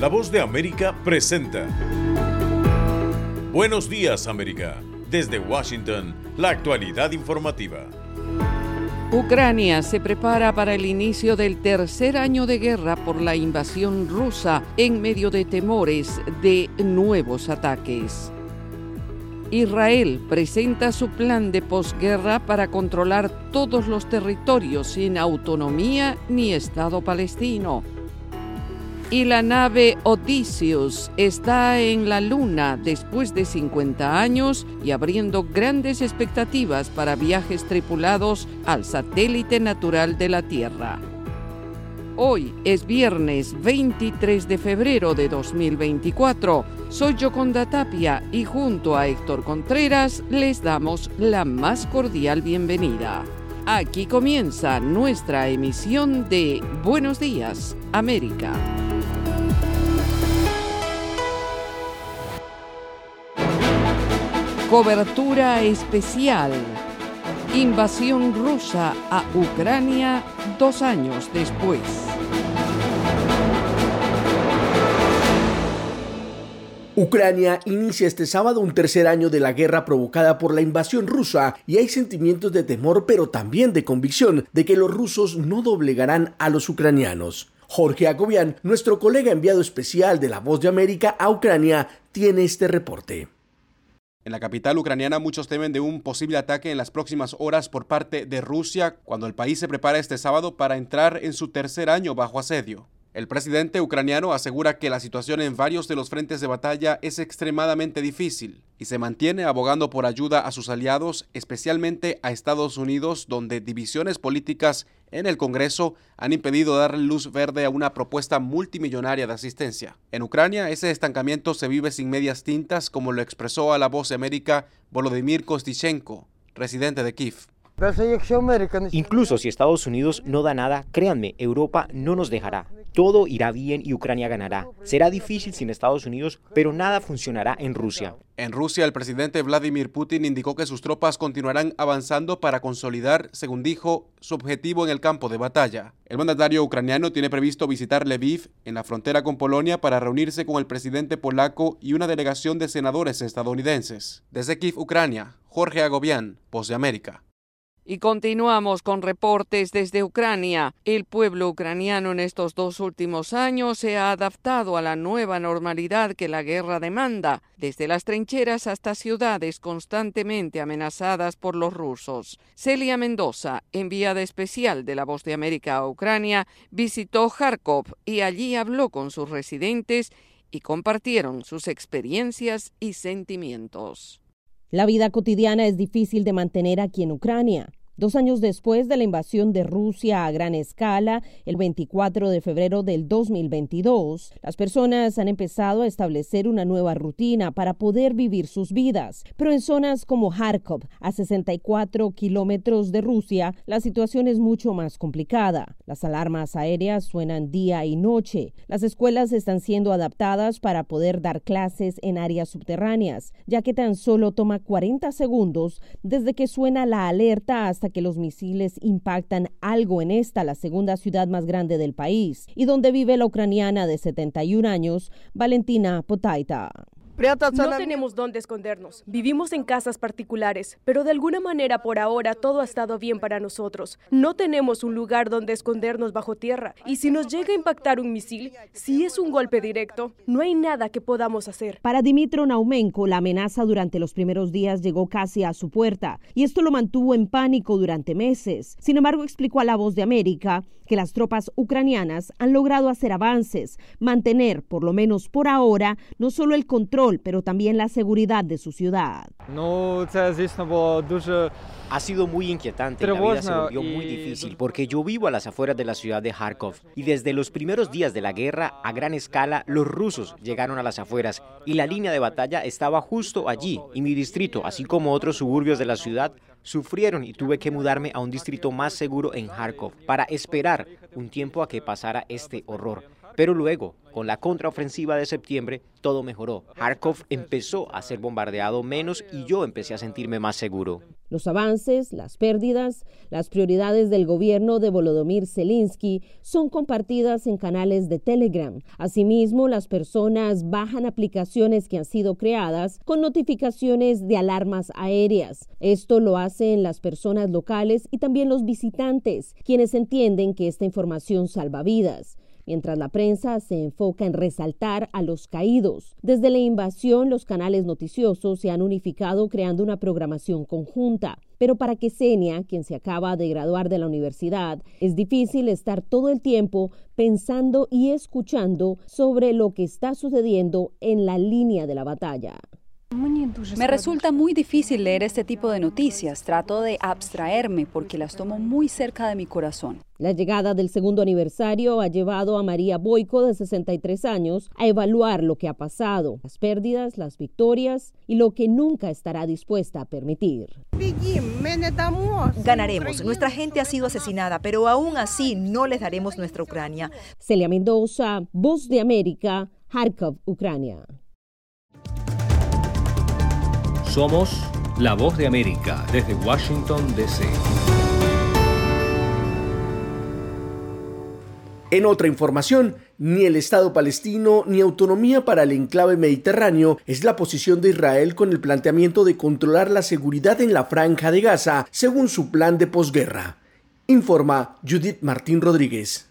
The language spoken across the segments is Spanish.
La voz de América presenta. Buenos días América. Desde Washington, la actualidad informativa. Ucrania se prepara para el inicio del tercer año de guerra por la invasión rusa en medio de temores de nuevos ataques. Israel presenta su plan de posguerra para controlar todos los territorios sin autonomía ni Estado palestino. Y la nave Odysseus está en la Luna después de 50 años y abriendo grandes expectativas para viajes tripulados al satélite natural de la Tierra. Hoy es viernes 23 de febrero de 2024. Soy Yoconda Tapia y junto a Héctor Contreras les damos la más cordial bienvenida. Aquí comienza nuestra emisión de Buenos Días, América. Cobertura especial. Invasión rusa a Ucrania dos años después. Ucrania inicia este sábado un tercer año de la guerra provocada por la invasión rusa y hay sentimientos de temor pero también de convicción de que los rusos no doblegarán a los ucranianos. Jorge Agobian, nuestro colega enviado especial de La Voz de América a Ucrania, tiene este reporte. En la capital ucraniana muchos temen de un posible ataque en las próximas horas por parte de Rusia cuando el país se prepara este sábado para entrar en su tercer año bajo asedio. El presidente ucraniano asegura que la situación en varios de los frentes de batalla es extremadamente difícil y se mantiene abogando por ayuda a sus aliados, especialmente a Estados Unidos, donde divisiones políticas en el Congreso han impedido darle luz verde a una propuesta multimillonaria de asistencia. En Ucrania, ese estancamiento se vive sin medias tintas, como lo expresó a la voz de América Volodymyr Kostichenko, residente de Kiev. Incluso si Estados Unidos no da nada, créanme, Europa no nos dejará. Todo irá bien y Ucrania ganará. Será difícil sin Estados Unidos, pero nada funcionará en Rusia. En Rusia, el presidente Vladimir Putin indicó que sus tropas continuarán avanzando para consolidar, según dijo, su objetivo en el campo de batalla. El mandatario ucraniano tiene previsto visitar Lviv, en la frontera con Polonia, para reunirse con el presidente polaco y una delegación de senadores estadounidenses. Desde Kiev, Ucrania, Jorge Agobián, Voz de América. Y continuamos con reportes desde Ucrania. El pueblo ucraniano en estos dos últimos años se ha adaptado a la nueva normalidad que la guerra demanda, desde las trincheras hasta ciudades constantemente amenazadas por los rusos. Celia Mendoza, enviada especial de la Voz de América a Ucrania, visitó Kharkov y allí habló con sus residentes y compartieron sus experiencias y sentimientos. La vida cotidiana es difícil de mantener aquí en Ucrania. Dos años después de la invasión de Rusia a gran escala, el 24 de febrero del 2022, las personas han empezado a establecer una nueva rutina para poder vivir sus vidas. Pero en zonas como Kharkov, a 64 kilómetros de Rusia, la situación es mucho más complicada. Las alarmas aéreas suenan día y noche. Las escuelas están siendo adaptadas para poder dar clases en áreas subterráneas, ya que tan solo toma 40 segundos desde que suena la alerta hasta que los misiles impactan algo en esta, la segunda ciudad más grande del país, y donde vive la ucraniana de 71 años, Valentina Potaita. No tenemos dónde escondernos. Vivimos en casas particulares, pero de alguna manera por ahora todo ha estado bien para nosotros. No tenemos un lugar donde escondernos bajo tierra. Y si nos llega a impactar un misil, si es un golpe directo, no hay nada que podamos hacer. Para Dimitro Naumenko, la amenaza durante los primeros días llegó casi a su puerta y esto lo mantuvo en pánico durante meses. Sin embargo, explicó a La Voz de América que las tropas ucranianas han logrado hacer avances, mantener, por lo menos por ahora, no solo el control, pero también la seguridad de su ciudad. Ha sido muy inquietante, la vida se volvió muy difícil porque yo vivo a las afueras de la ciudad de Kharkov y desde los primeros días de la guerra a gran escala los rusos llegaron a las afueras y la línea de batalla estaba justo allí y mi distrito, así como otros suburbios de la ciudad, sufrieron y tuve que mudarme a un distrito más seguro en Kharkov para esperar un tiempo a que pasara este horror. Pero luego, con la contraofensiva de septiembre, todo mejoró. Kharkov empezó a ser bombardeado menos y yo empecé a sentirme más seguro. Los avances, las pérdidas, las prioridades del gobierno de Volodymyr Zelensky son compartidas en canales de Telegram. Asimismo, las personas bajan aplicaciones que han sido creadas con notificaciones de alarmas aéreas. Esto lo hacen las personas locales y también los visitantes, quienes entienden que esta información salva vidas mientras la prensa se enfoca en resaltar a los caídos. Desde la invasión, los canales noticiosos se han unificado creando una programación conjunta. Pero para Ksenia, quien se acaba de graduar de la universidad, es difícil estar todo el tiempo pensando y escuchando sobre lo que está sucediendo en la línea de la batalla. Me resulta muy difícil leer este tipo de noticias. Trato de abstraerme porque las tomo muy cerca de mi corazón. La llegada del segundo aniversario ha llevado a María Boico, de 63 años, a evaluar lo que ha pasado, las pérdidas, las victorias y lo que nunca estará dispuesta a permitir. Ganaremos. Nuestra gente ha sido asesinada, pero aún así no les daremos nuestra Ucrania. Celia Mendoza, Voz de América, Kharkov, Ucrania. Somos la voz de América desde Washington, D.C. En otra información, ni el Estado palestino ni autonomía para el enclave mediterráneo es la posición de Israel con el planteamiento de controlar la seguridad en la franja de Gaza, según su plan de posguerra. Informa Judith Martín Rodríguez.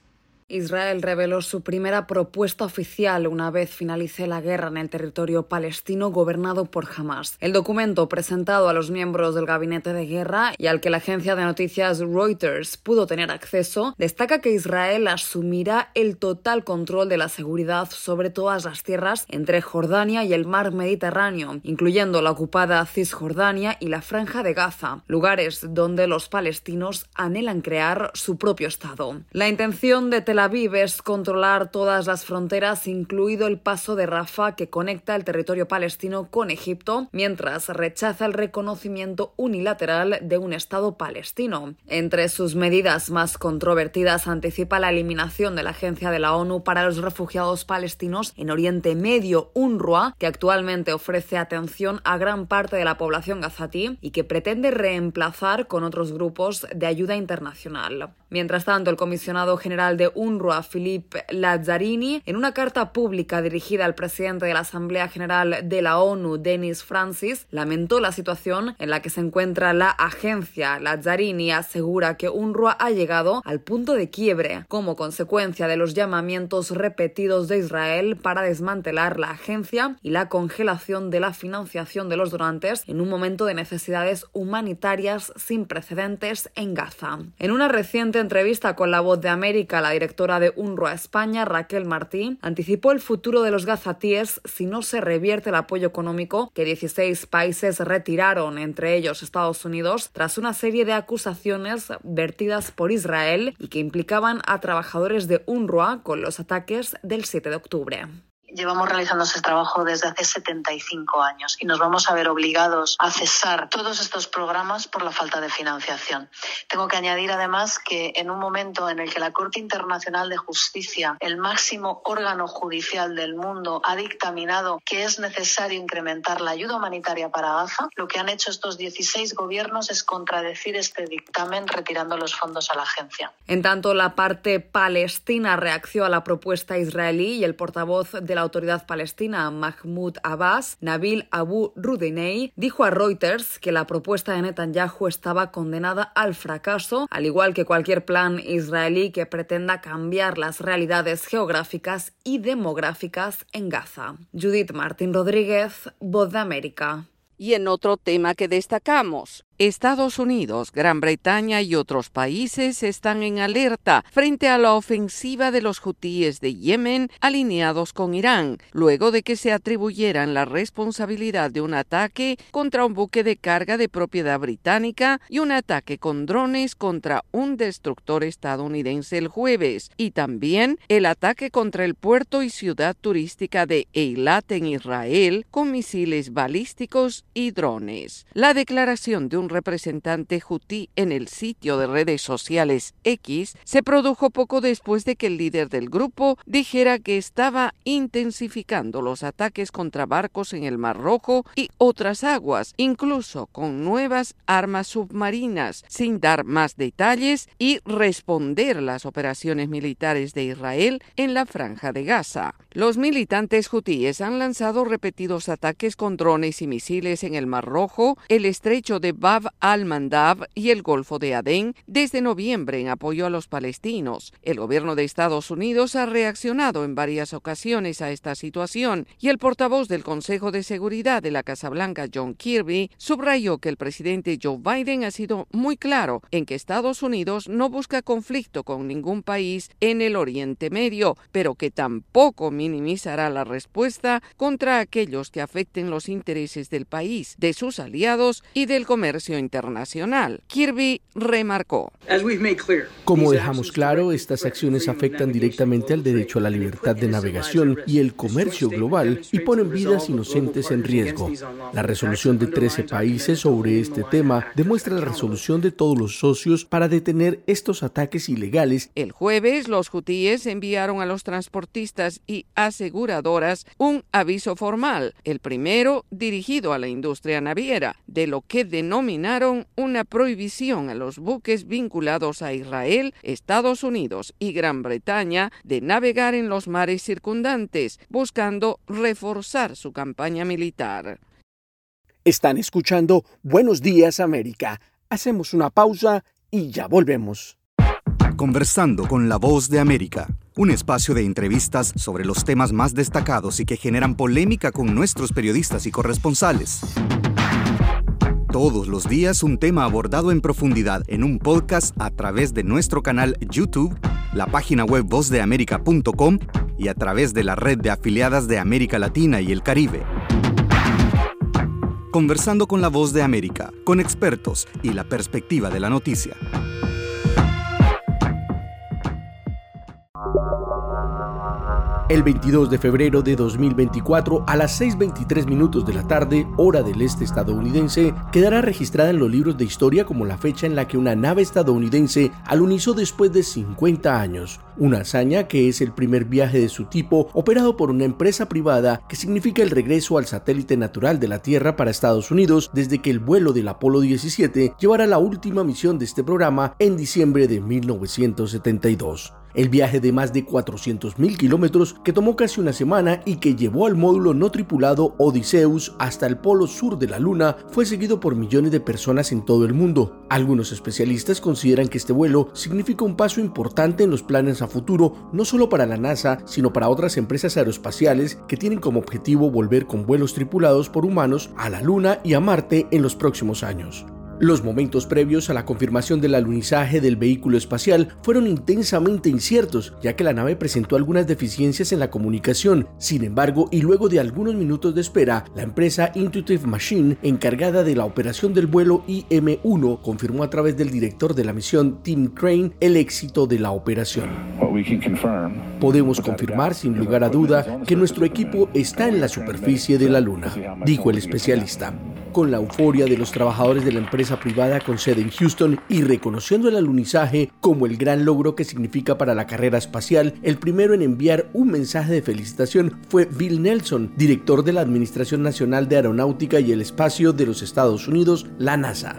Israel reveló su primera propuesta oficial una vez finalice la guerra en el territorio palestino gobernado por Hamas. El documento presentado a los miembros del gabinete de guerra y al que la agencia de noticias Reuters pudo tener acceso destaca que Israel asumirá el total control de la seguridad sobre todas las tierras entre Jordania y el mar Mediterráneo, incluyendo la ocupada Cisjordania y la franja de Gaza, lugares donde los palestinos anhelan crear su propio Estado. La intención de Tel Tel Aviv es controlar todas las fronteras, incluido el paso de Rafah que conecta el territorio palestino con Egipto, mientras rechaza el reconocimiento unilateral de un Estado palestino. Entre sus medidas más controvertidas anticipa la eliminación de la Agencia de la ONU para los Refugiados Palestinos en Oriente Medio, UNRWA, que actualmente ofrece atención a gran parte de la población gazatí y que pretende reemplazar con otros grupos de ayuda internacional. Mientras tanto, el comisionado general de UNRWA, Philippe Lazzarini, en una carta pública dirigida al presidente de la Asamblea General de la ONU, Denis Francis, lamentó la situación en la que se encuentra la agencia. Lazzarini asegura que UNRWA ha llegado al punto de quiebre como consecuencia de los llamamientos repetidos de Israel para desmantelar la agencia y la congelación de la financiación de los donantes en un momento de necesidades humanitarias sin precedentes en Gaza. En una reciente entrevista con La Voz de América, la directora de UNRWA España, Raquel Martí, anticipó el futuro de los gazatíes si no se revierte el apoyo económico que 16 países retiraron, entre ellos Estados Unidos, tras una serie de acusaciones vertidas por Israel y que implicaban a trabajadores de UNRWA con los ataques del 7 de octubre. Llevamos realizando ese trabajo desde hace 75 años y nos vamos a ver obligados a cesar todos estos programas por la falta de financiación. Tengo que añadir además que en un momento en el que la Corte Internacional de Justicia, el máximo órgano judicial del mundo, ha dictaminado que es necesario incrementar la ayuda humanitaria para Gaza, lo que han hecho estos 16 gobiernos es contradecir este dictamen retirando los fondos a la agencia. En tanto, la parte palestina reaccionó a la propuesta israelí y el portavoz de la la autoridad palestina Mahmoud Abbas, Nabil Abu Rudinei, dijo a Reuters que la propuesta de Netanyahu estaba condenada al fracaso, al igual que cualquier plan israelí que pretenda cambiar las realidades geográficas y demográficas en Gaza. Judith Martín Rodríguez, Voz de América. Y en otro tema que destacamos, Estados Unidos, Gran Bretaña y otros países están en alerta frente a la ofensiva de los hutíes de Yemen alineados con Irán, luego de que se atribuyeran la responsabilidad de un ataque contra un buque de carga de propiedad británica y un ataque con drones contra un destructor estadounidense el jueves, y también el ataque contra el puerto y ciudad turística de Eilat en Israel con misiles balísticos y drones. La declaración de un representante hutí en el sitio de redes sociales X se produjo poco después de que el líder del grupo dijera que estaba intensificando los ataques contra barcos en el Mar Rojo y otras aguas, incluso con nuevas armas submarinas, sin dar más detalles y responder las operaciones militares de Israel en la franja de Gaza. Los militantes hutíes han lanzado repetidos ataques con drones y misiles en el Mar Rojo, el estrecho de Bab al-Mandab y el Golfo de Adén desde noviembre en apoyo a los palestinos. El gobierno de Estados Unidos ha reaccionado en varias ocasiones a esta situación y el portavoz del Consejo de Seguridad de la Casa Blanca, John Kirby, subrayó que el presidente Joe Biden ha sido muy claro en que Estados Unidos no busca conflicto con ningún país en el Oriente Medio, pero que tampoco minimizará la respuesta contra aquellos que afecten los intereses del país, de sus aliados y del comercio internacional. Kirby remarcó. Como dejamos claro, estas acciones afectan directamente al derecho a la libertad de navegación y el comercio global y ponen vidas inocentes en riesgo. La resolución de 13 países sobre este tema demuestra la resolución de todos los socios para detener estos ataques ilegales. El jueves, los hutíes enviaron a los transportistas y aseguradoras un aviso formal, el primero dirigido a la industria naviera, de lo que denominaron una prohibición a los buques vinculados a Israel, Estados Unidos y Gran Bretaña de navegar en los mares circundantes, buscando reforzar su campaña militar. Están escuchando Buenos Días América. Hacemos una pausa y ya volvemos. Conversando con la voz de América, un espacio de entrevistas sobre los temas más destacados y que generan polémica con nuestros periodistas y corresponsales. Todos los días un tema abordado en profundidad en un podcast a través de nuestro canal YouTube, la página web vozdeamerica.com y a través de la red de afiliadas de América Latina y el Caribe. Conversando con la voz de América, con expertos y la perspectiva de la noticia. El 22 de febrero de 2024 a las 6.23 minutos de la tarde, hora del este estadounidense, quedará registrada en los libros de historia como la fecha en la que una nave estadounidense alunizó después de 50 años. Una hazaña que es el primer viaje de su tipo operado por una empresa privada que significa el regreso al satélite natural de la Tierra para Estados Unidos desde que el vuelo del Apolo 17 llevara la última misión de este programa en diciembre de 1972. El viaje de más de 400.000 kilómetros que tomó casi una semana y que llevó al módulo no tripulado Odysseus hasta el polo sur de la Luna fue seguido por millones de personas en todo el mundo. Algunos especialistas consideran que este vuelo significa un paso importante en los planes a futuro, no solo para la NASA, sino para otras empresas aeroespaciales que tienen como objetivo volver con vuelos tripulados por humanos a la Luna y a Marte en los próximos años. Los momentos previos a la confirmación del alunizaje del vehículo espacial fueron intensamente inciertos, ya que la nave presentó algunas deficiencias en la comunicación. Sin embargo, y luego de algunos minutos de espera, la empresa Intuitive Machine, encargada de la operación del vuelo IM-1, confirmó a través del director de la misión Tim Crane el éxito de la operación. Podemos confirmar sin lugar a duda que nuestro equipo está en la superficie de la Luna, dijo el especialista con la euforia de los trabajadores de la empresa privada con sede en Houston y reconociendo el alunizaje como el gran logro que significa para la carrera espacial, el primero en enviar un mensaje de felicitación fue Bill Nelson, director de la Administración Nacional de Aeronáutica y el Espacio de los Estados Unidos, la NASA.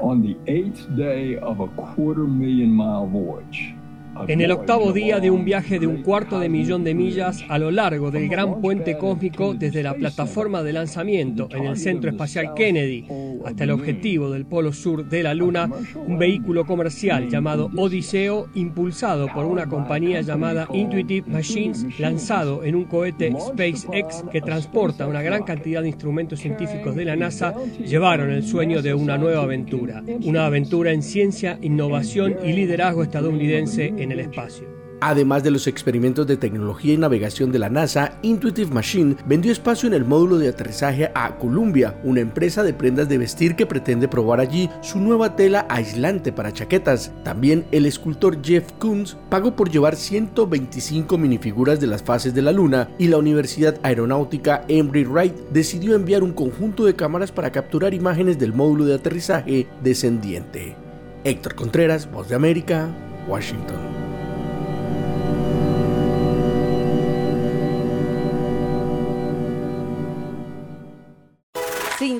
En el octavo día de un viaje de un cuarto de millón de millas a lo largo del gran puente cósmico desde la plataforma de lanzamiento en el Centro Espacial Kennedy hasta el objetivo del polo sur de la Luna, un vehículo comercial llamado Odiseo, impulsado por una compañía llamada Intuitive Machines, lanzado en un cohete SpaceX que transporta una gran cantidad de instrumentos científicos de la NASA, llevaron el sueño de una nueva aventura, una aventura en ciencia, innovación y liderazgo estadounidense el espacio. Además de los experimentos de tecnología y navegación de la NASA, Intuitive Machine vendió espacio en el módulo de aterrizaje a Columbia, una empresa de prendas de vestir que pretende probar allí su nueva tela aislante para chaquetas. También el escultor Jeff Koons pagó por llevar 125 minifiguras de las fases de la Luna y la Universidad Aeronáutica Embry Wright decidió enviar un conjunto de cámaras para capturar imágenes del módulo de aterrizaje descendiente. Héctor Contreras, Voz de América, Washington.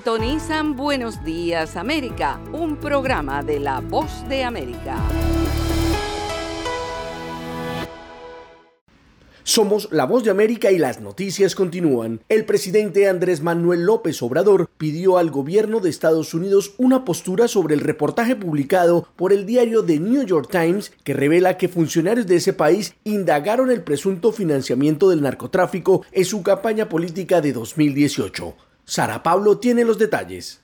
Sintonizan Buenos Días América, un programa de La Voz de América. Somos La Voz de América y las noticias continúan. El presidente Andrés Manuel López Obrador pidió al gobierno de Estados Unidos una postura sobre el reportaje publicado por el diario The New York Times que revela que funcionarios de ese país indagaron el presunto financiamiento del narcotráfico en su campaña política de 2018. Sara Pablo tiene los detalles.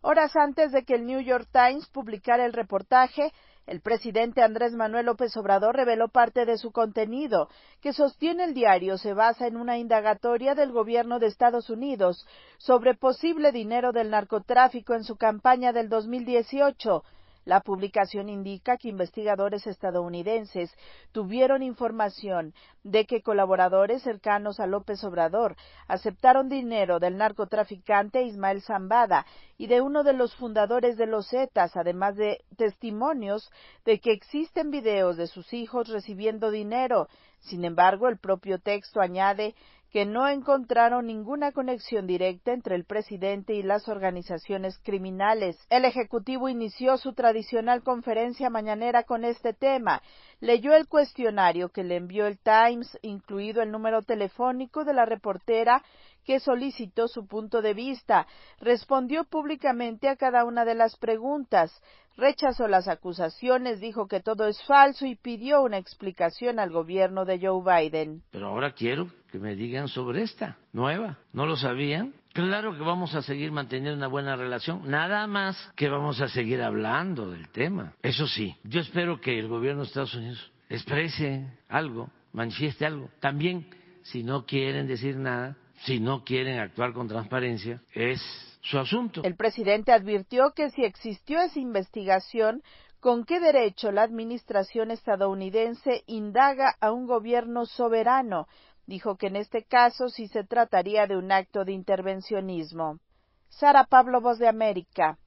Horas antes de que el New York Times publicara el reportaje, el presidente Andrés Manuel López Obrador reveló parte de su contenido, que sostiene el diario se basa en una indagatoria del gobierno de Estados Unidos sobre posible dinero del narcotráfico en su campaña del 2018 la publicación indica que investigadores estadounidenses tuvieron información de que colaboradores cercanos a López Obrador aceptaron dinero del narcotraficante Ismael Zambada y de uno de los fundadores de los Zetas, además de testimonios de que existen videos de sus hijos recibiendo dinero. Sin embargo, el propio texto añade que no encontraron ninguna conexión directa entre el presidente y las organizaciones criminales. El Ejecutivo inició su tradicional conferencia mañanera con este tema. Leyó el cuestionario que le envió el Times, incluido el número telefónico de la reportera que solicitó su punto de vista. Respondió públicamente a cada una de las preguntas. Rechazó las acusaciones, dijo que todo es falso y pidió una explicación al gobierno de Joe Biden. Pero ahora quiero me digan sobre esta nueva. ¿No lo sabían? Claro que vamos a seguir manteniendo una buena relación, nada más que vamos a seguir hablando del tema. Eso sí, yo espero que el gobierno de Estados Unidos exprese algo, manifieste algo. También, si no quieren decir nada, si no quieren actuar con transparencia, es su asunto. El presidente advirtió que si existió esa investigación, ¿con qué derecho la administración estadounidense indaga a un gobierno soberano? Dijo que en este caso sí se trataría de un acto de intervencionismo. Sara Pablo, Voz de América,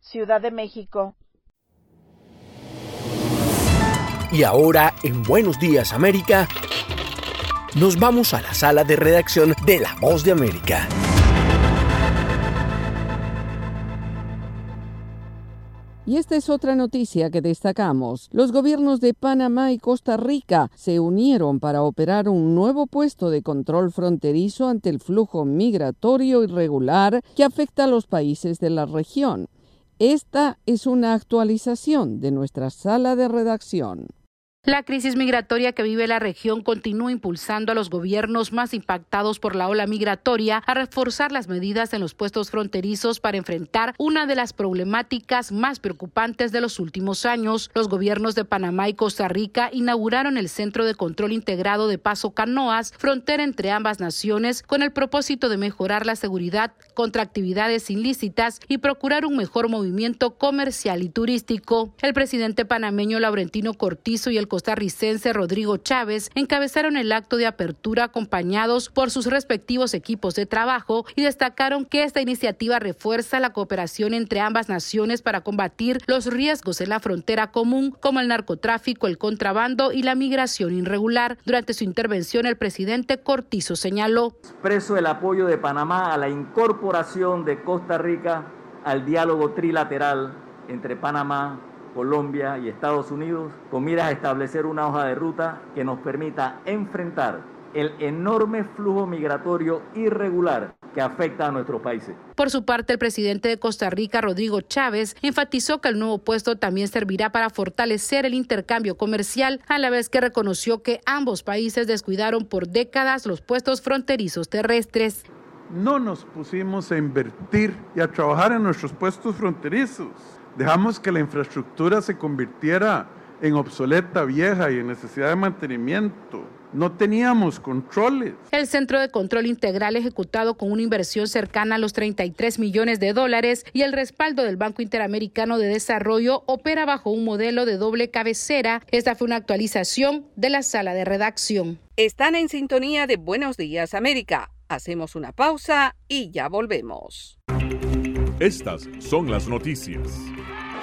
Ciudad de México. Y ahora, en Buenos Días América, nos vamos a la sala de redacción de La Voz de América. Y esta es otra noticia que destacamos. Los gobiernos de Panamá y Costa Rica se unieron para operar un nuevo puesto de control fronterizo ante el flujo migratorio irregular que afecta a los países de la región. Esta es una actualización de nuestra sala de redacción. La crisis migratoria que vive la región continúa impulsando a los gobiernos más impactados por la ola migratoria a reforzar las medidas en los puestos fronterizos para enfrentar una de las problemáticas más preocupantes de los últimos años. Los gobiernos de Panamá y Costa Rica inauguraron el Centro de Control Integrado de Paso Canoas, frontera entre ambas naciones, con el propósito de mejorar la seguridad contra actividades ilícitas y procurar un mejor movimiento comercial y turístico. El presidente panameño Laurentino Cortizo y el costarricense Rodrigo Chávez encabezaron el acto de apertura acompañados por sus respectivos equipos de trabajo y destacaron que esta iniciativa refuerza la cooperación entre ambas naciones para combatir los riesgos en la frontera común como el narcotráfico, el contrabando y la migración irregular. Durante su intervención el presidente Cortizo señaló. Expreso el apoyo de Panamá a la incorporación de Costa Rica al diálogo trilateral entre Panamá, Colombia y Estados Unidos con miras a establecer una hoja de ruta que nos permita enfrentar el enorme flujo migratorio irregular que afecta a nuestros países. Por su parte, el presidente de Costa Rica, Rodrigo Chávez, enfatizó que el nuevo puesto también servirá para fortalecer el intercambio comercial, a la vez que reconoció que ambos países descuidaron por décadas los puestos fronterizos terrestres. No nos pusimos a invertir y a trabajar en nuestros puestos fronterizos Dejamos que la infraestructura se convirtiera en obsoleta, vieja y en necesidad de mantenimiento. No teníamos controles. El Centro de Control Integral ejecutado con una inversión cercana a los 33 millones de dólares y el respaldo del Banco Interamericano de Desarrollo opera bajo un modelo de doble cabecera. Esta fue una actualización de la sala de redacción. Están en sintonía de Buenos Días América. Hacemos una pausa y ya volvemos. Estas son las noticias.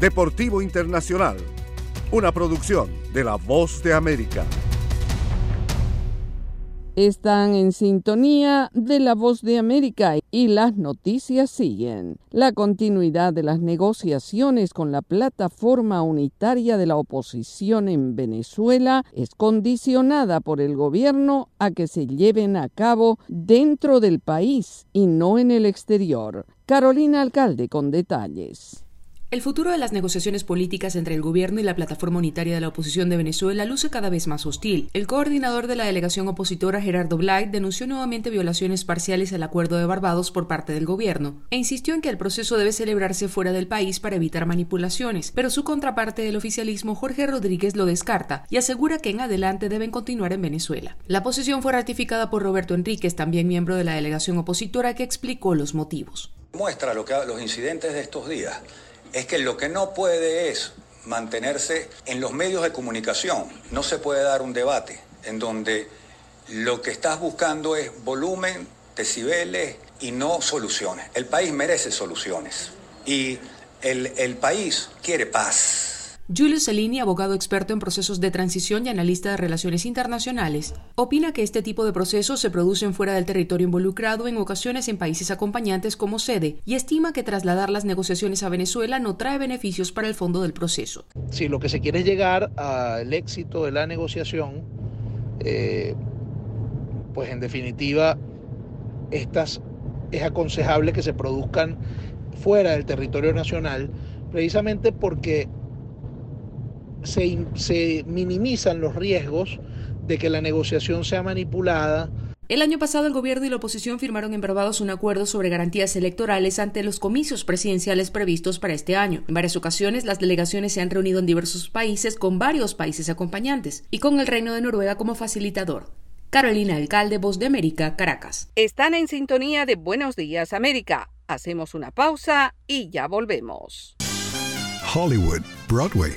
Deportivo Internacional, una producción de La Voz de América. Están en sintonía de la voz de América y las noticias siguen. La continuidad de las negociaciones con la plataforma unitaria de la oposición en Venezuela es condicionada por el gobierno a que se lleven a cabo dentro del país y no en el exterior. Carolina Alcalde con detalles. El futuro de las negociaciones políticas entre el gobierno y la plataforma unitaria de la oposición de Venezuela luce cada vez más hostil. El coordinador de la delegación opositora, Gerardo Blight, denunció nuevamente violaciones parciales al acuerdo de Barbados por parte del gobierno e insistió en que el proceso debe celebrarse fuera del país para evitar manipulaciones, pero su contraparte del oficialismo, Jorge Rodríguez, lo descarta y asegura que en adelante deben continuar en Venezuela. La posición fue ratificada por Roberto Enríquez, también miembro de la delegación opositora, que explicó los motivos. Muestra los incidentes de estos días es que lo que no puede es mantenerse en los medios de comunicación. No se puede dar un debate en donde lo que estás buscando es volumen, decibeles y no soluciones. El país merece soluciones y el, el país quiere paz. Julio Cellini, abogado experto en procesos de transición y analista de relaciones internacionales, opina que este tipo de procesos se producen fuera del territorio involucrado en ocasiones en países acompañantes como sede y estima que trasladar las negociaciones a Venezuela no trae beneficios para el fondo del proceso. Si lo que se quiere es llegar al éxito de la negociación, eh, pues en definitiva estas es aconsejable que se produzcan fuera del territorio nacional, precisamente porque se, minimizan los riesgos de que la negociación sea manipulada. El año pasado el gobierno y la oposición firmaron en Barbados un acuerdo sobre garantías electorales ante los comicios presidenciales previstos para este año. En varias ocasiones las delegaciones se han reunido en diversos países con varios países acompañantes y con el Reino de Noruega como facilitador. Carolina Alcalde, Voz de América, Caracas. Están en sintonía de Buenos Días América. Hacemos una pausa y ya volvemos. Hollywood, Broadway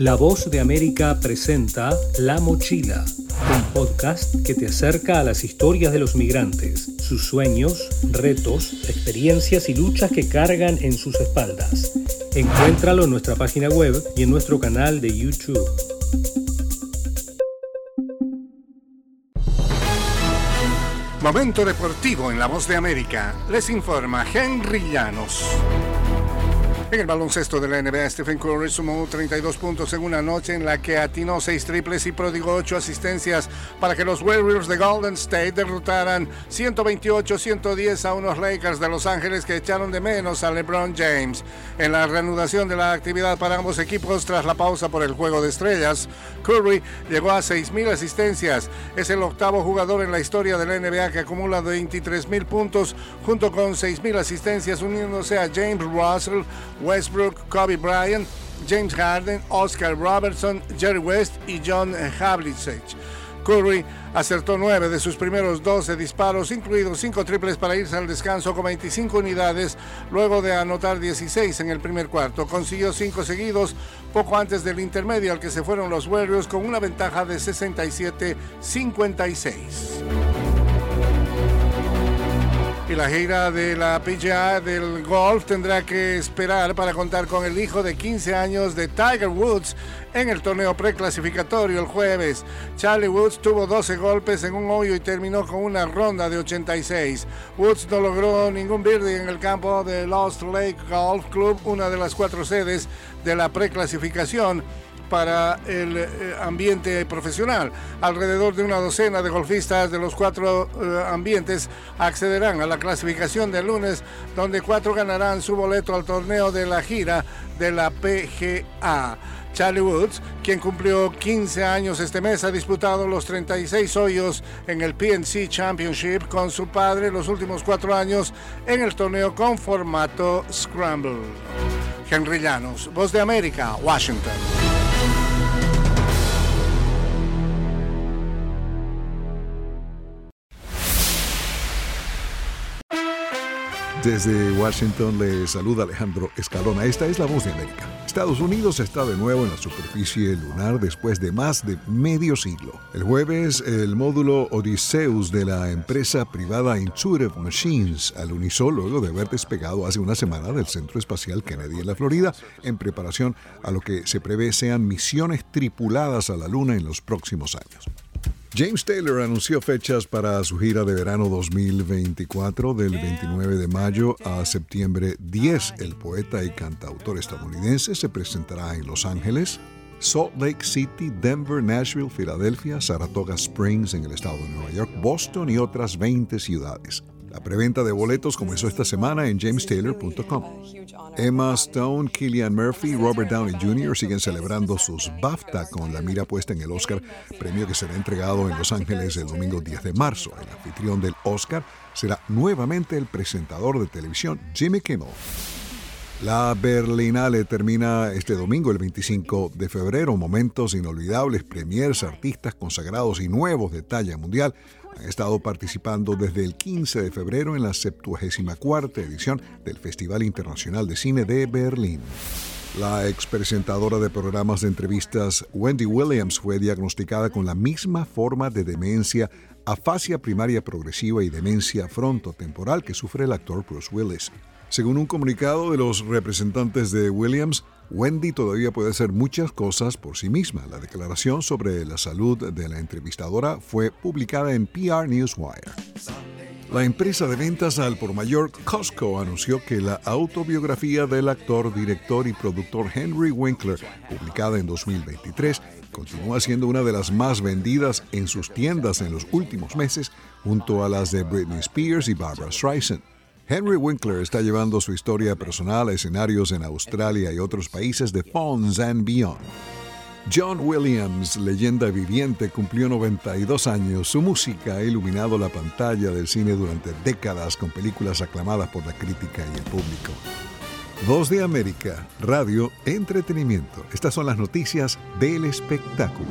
La Voz de América presenta La Mochila, un podcast que te acerca a las historias de los migrantes, sus sueños, retos, experiencias y luchas que cargan en sus espaldas. Encuéntralo en nuestra página web y en nuestro canal de YouTube. Momento deportivo en La Voz de América. Les informa Henry Llanos. En el baloncesto de la NBA, Stephen Curry sumó 32 puntos en una noche en la que atinó 6 triples y prodigó 8 asistencias para que los Warriors de Golden State derrotaran 128-110 a unos Lakers de Los Ángeles que echaron de menos a LeBron James. En la reanudación de la actividad para ambos equipos tras la pausa por el juego de estrellas, Curry llegó a 6.000 asistencias. Es el octavo jugador en la historia de la NBA que acumula 23.000 puntos junto con 6.000 asistencias uniéndose a James Russell, Westbrook, Kobe Bryant, James Harden, Oscar Robertson, Jerry West y John Havlicek. Curry acertó 9 de sus primeros 12 disparos, incluidos 5 triples para irse al descanso con 25 unidades, luego de anotar 16 en el primer cuarto. Consiguió 5 seguidos poco antes del intermedio al que se fueron los Warriors con una ventaja de 67-56. Y la gira de la PGA del golf tendrá que esperar para contar con el hijo de 15 años de Tiger Woods en el torneo preclasificatorio el jueves. Charlie Woods tuvo 12 golpes en un hoyo y terminó con una ronda de 86. Woods no logró ningún birdie en el campo de Lost Lake Golf Club, una de las cuatro sedes de la preclasificación para el eh, ambiente profesional. Alrededor de una docena de golfistas de los cuatro eh, ambientes accederán a la clasificación del lunes, donde cuatro ganarán su boleto al torneo de la gira de la PGA. Charlie Woods, quien cumplió 15 años este mes, ha disputado los 36 hoyos en el PNC Championship con su padre los últimos cuatro años en el torneo con formato Scramble. Henry Llanos, Voz de América, Washington. Desde Washington le saluda Alejandro Escalona. Esta es la voz de América. Estados Unidos está de nuevo en la superficie lunar después de más de medio siglo. El jueves, el módulo Odysseus de la empresa privada Intuitive Machines alunizó luego de haber despegado hace una semana del Centro Espacial Kennedy en la Florida en preparación a lo que se prevé sean misiones tripuladas a la Luna en los próximos años. James Taylor anunció fechas para su gira de verano 2024 del 29 de mayo a septiembre 10. El poeta y cantautor estadounidense se presentará en Los Ángeles, Salt Lake City, Denver, Nashville, Filadelfia, Saratoga Springs en el estado de Nueva York, Boston y otras 20 ciudades. La preventa de boletos comenzó esta semana en jamestaylor.com. Emma Stone, Killian Murphy Robert Downey Jr. siguen celebrando sus BAFTA con la mira puesta en el Oscar, premio que será entregado en Los Ángeles el domingo 10 de marzo. El anfitrión del Oscar será nuevamente el presentador de televisión Jimmy Kimmel. La Berlinale termina este domingo, el 25 de febrero. Momentos inolvidables, premiers, artistas consagrados y nuevos de talla mundial han estado participando desde el 15 de febrero en la 74 edición del Festival Internacional de Cine de Berlín. La expresentadora de programas de entrevistas Wendy Williams fue diagnosticada con la misma forma de demencia, afasia primaria progresiva y demencia frontotemporal que sufre el actor Bruce Willis. Según un comunicado de los representantes de Williams, Wendy todavía puede hacer muchas cosas por sí misma. La declaración sobre la salud de la entrevistadora fue publicada en PR Newswire. La empresa de ventas al por mayor Costco anunció que la autobiografía del actor, director y productor Henry Winkler, publicada en 2023, continúa siendo una de las más vendidas en sus tiendas en los últimos meses, junto a las de Britney Spears y Barbara Streisand. Henry Winkler está llevando su historia personal a escenarios en Australia y otros países de Fonz and Beyond. John Williams, leyenda viviente, cumplió 92 años. Su música ha iluminado la pantalla del cine durante décadas con películas aclamadas por la crítica y el público. Voz de América, radio, entretenimiento. Estas son las noticias del espectáculo.